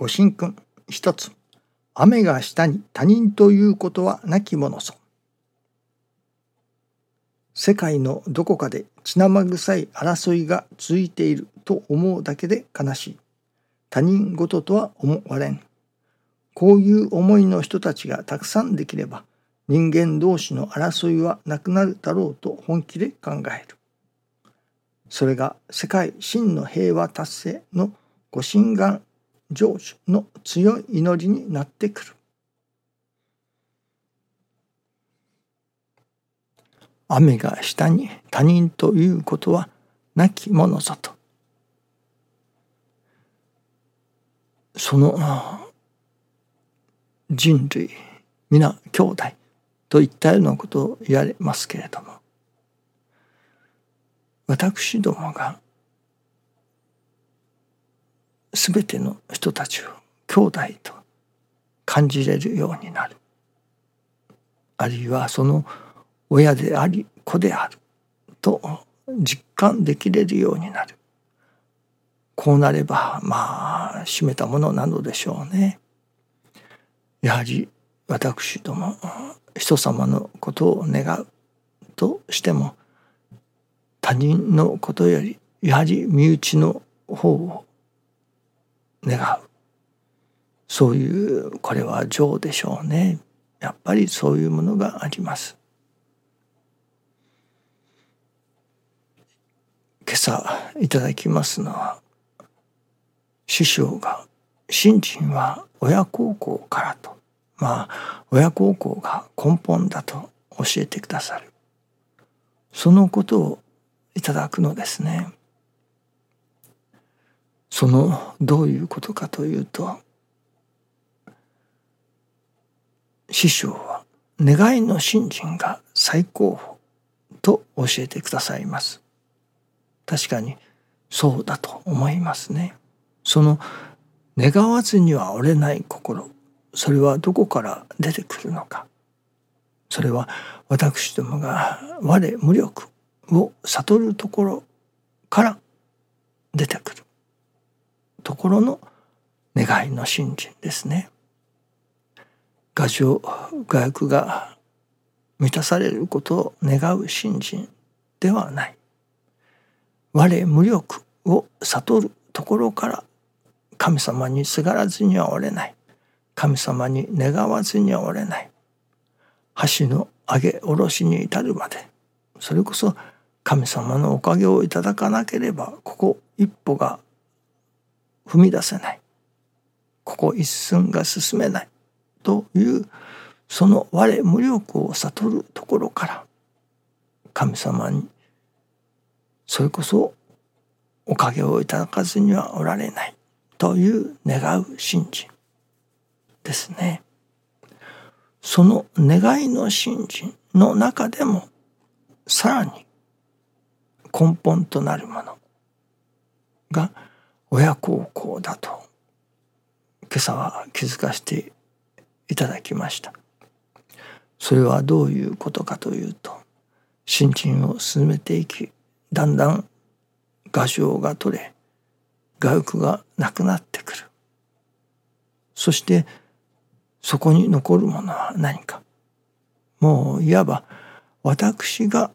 ご神君一つ雨が下に他人ということはなきものぞ世界のどこかで血生臭い争いが続いていると思うだけで悲しい。他人事とは思われん。こういう思いの人たちがたくさんできれば人間同士の争いはなくなるだろうと本気で考える。それが世界真の平和達成のご神願成就の強い祈りになってくる。雨が下に他人ということはなきものぞと。その人類皆兄弟といったようなことを言われますけれども私どもが全ての人たちを兄弟と感じれるようになるあるいはその親であり子であると実感できれるようになるこうなればまあ締めたものなのでしょうね。やはり私ども人様のことを願うとしても他人のことよりやはり身内の方を願う。そういうこれは情でしょうね。やっぱりそういうものがあります。今朝いただきますのは師匠が「信心は親孝行から」と。まあ親孝行が根本だと教えてくださる。そのことをいただくのですね。そのどういうことかというと師匠は願いの信心が最高峰と教えてくださいます。確かにそうだと思いますね。その願わずには折れない心それはどこから出てくるのかそれは私どもが我無力を悟るところから出てくるところの願いの信心ですね。画情画欲が満たされることを願う信心ではない。我無力を悟るところから神様にすがらずにはおれない。神様に願わずにはおれない。橋の上げ下ろしに至るまでそれこそ神様のおかげをいただかなければここ一歩が踏み出せない。ここ一寸が進めない。というその我無力を悟るところから神様にそれこそおかげをいただかずにはおられない。という願う信心ですね。その願いの信心の中でもさらに根本となるものが親孝行だと今朝は気づかせていただきました。それはどういうことかというと新陳を進めていきだんだん画像が取れ画欲がなくなってくる。そしてそこに残るものは何か。もういわば私が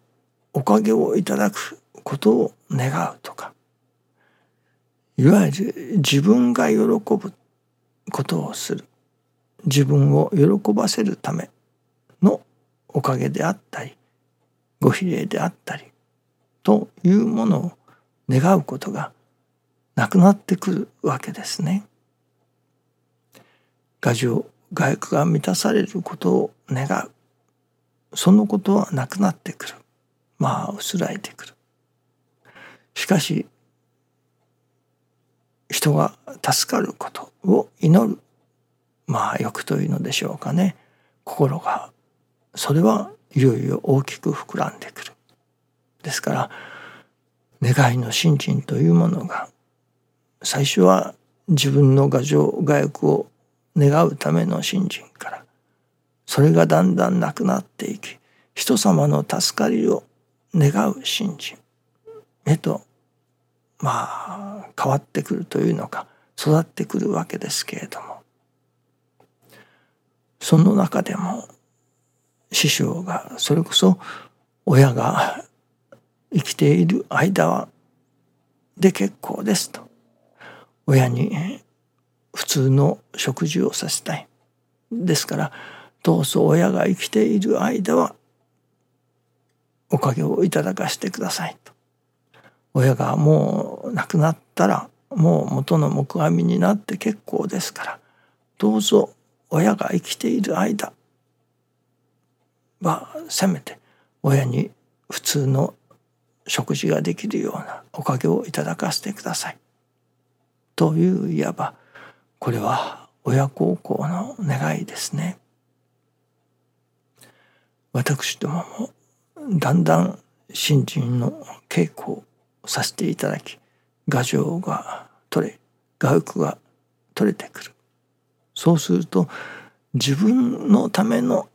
おかげをいただくことを願うとかいわゆる自分が喜ぶことをする。自分を喜ばせるためのおかげであったりご比例であったりというものを願うことがなくなってくるわけですね。画情外欲が満たされることを願う。そのことはなくなってくる。まあ薄らいでくる。しかし人が助かることを祈るまあ欲というのでしょうかね。心がそれはいよいよ大きく膨らんでくる。ですから願いの信心というものが最初は自分の牙城外欲を願うための信心からそれがだんだんなくなっていき人様の助かりを願う信心へとまあ変わってくるというのか育ってくるわけですけれども。その中でも師匠がそれこそ親が生きている間はで結構ですと。親に普通の食事をさせたい。ですからどうぞ親が生きている間はおかげをいただかせてくださいと。親がもう亡くなったらもう元の木阿弥になって結構ですからどうぞ親が生きている間はせめて親に普通の食事ができるようなおかげをいただかせてください。といういわばこれは親孝行の願いですね。私どももだんだん新人の稽古をさせていただき牙城が取れ画服が取れてくるそうすると自分のための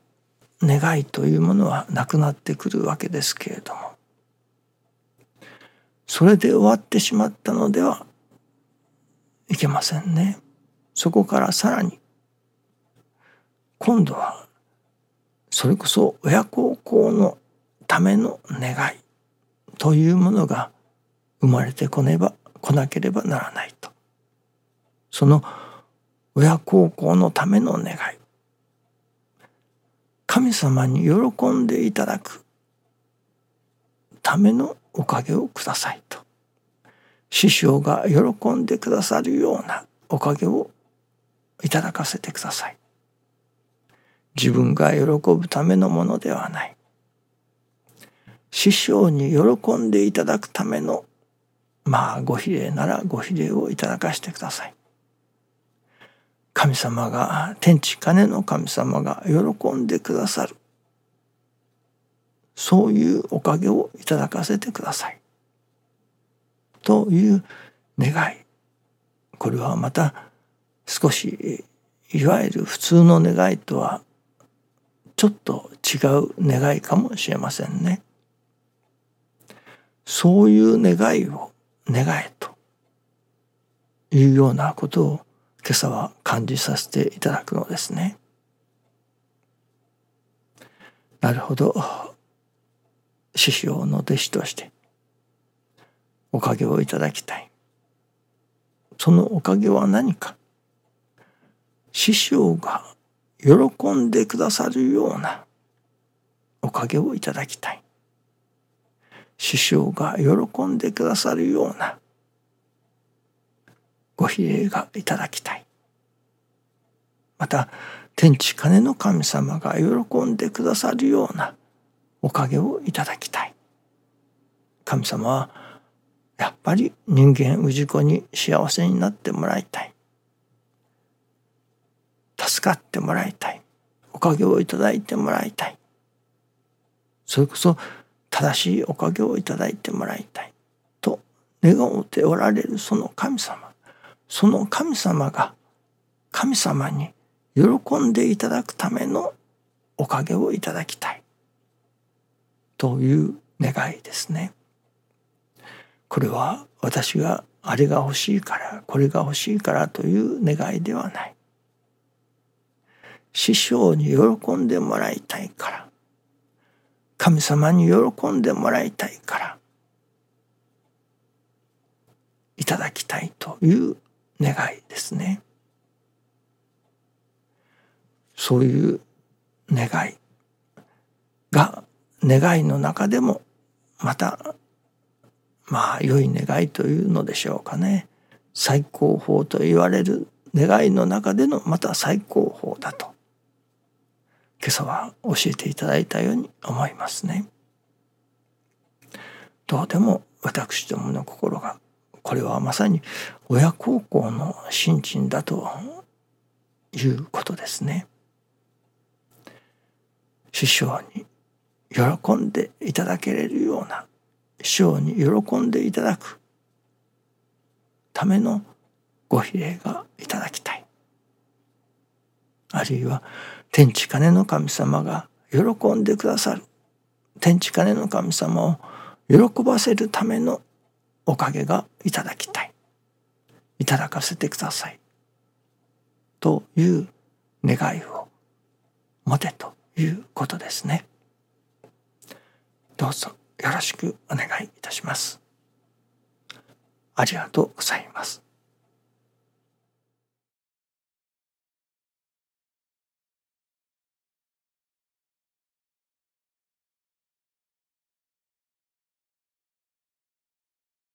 願いというものはなくなってくるわけですけれどもそれで終わってしまったのではいけませんね。そこからさらに今度はそれこそ親孝行のための願いというものが生まれてこねば来なければならないと。その親孝行のための願い。神様に喜んでいただくためのおかげをくださいと。師匠が喜んでくださるようなおかげをいただかせてください。自分が喜ぶためのものではない。師匠に喜んでいただくためのまあご比例ならご比例をいただかせてください。神様が天地金の神様が喜んでくださる。そういうおかげをいただかせてください。という願い。これはまた少しいわゆる普通の願いとはちょっと違う願いかもしれませんね。そういう願いを願えというようなことを今朝は感じさせていただくのですね。なるほど師匠の弟子としておかげをいただきたい。そのおかげは何か師匠が喜んでくださるようなおかげをいただきたい。師匠が喜んでくださるようなご比例がいただきたい。また天地金の神様が喜んでくださるようなおかげをいただきたい。神様はやっぱり人間氏子に幸せになってもらいたい。助かってもらいたい。おかげをいただいてもらいたい。それこそ正しいおかげをいただいてもらいたいと願うておられるその神様その神様が神様に喜んでいただくためのおかげをいただきたいという願いですね。これは私があれが欲しいからこれが欲しいからという願いではない。師匠に喜んでもらいたいから神様に喜んでもらいたいからいただきたいという願いですね。そういう願いが願いの中でもまたまあ良い願いというのでしょうかね最高峰と言われる願いの中でのまた最高峰だと今朝は教えていただいたように思いますね。どうでも私どもの心がこれはまさに親孝行の信心だということですね。師匠に喜んでいただけれるような師匠に喜んでいただくためのご比例がいただきたい。あるいは天地金の神様が喜んでくださる天地金の神様を喜ばせるためのおかげがいただきたいいただかせてくださいという願いを持てということですね。どうぞよろしくお願いいたします。ありがとうございます。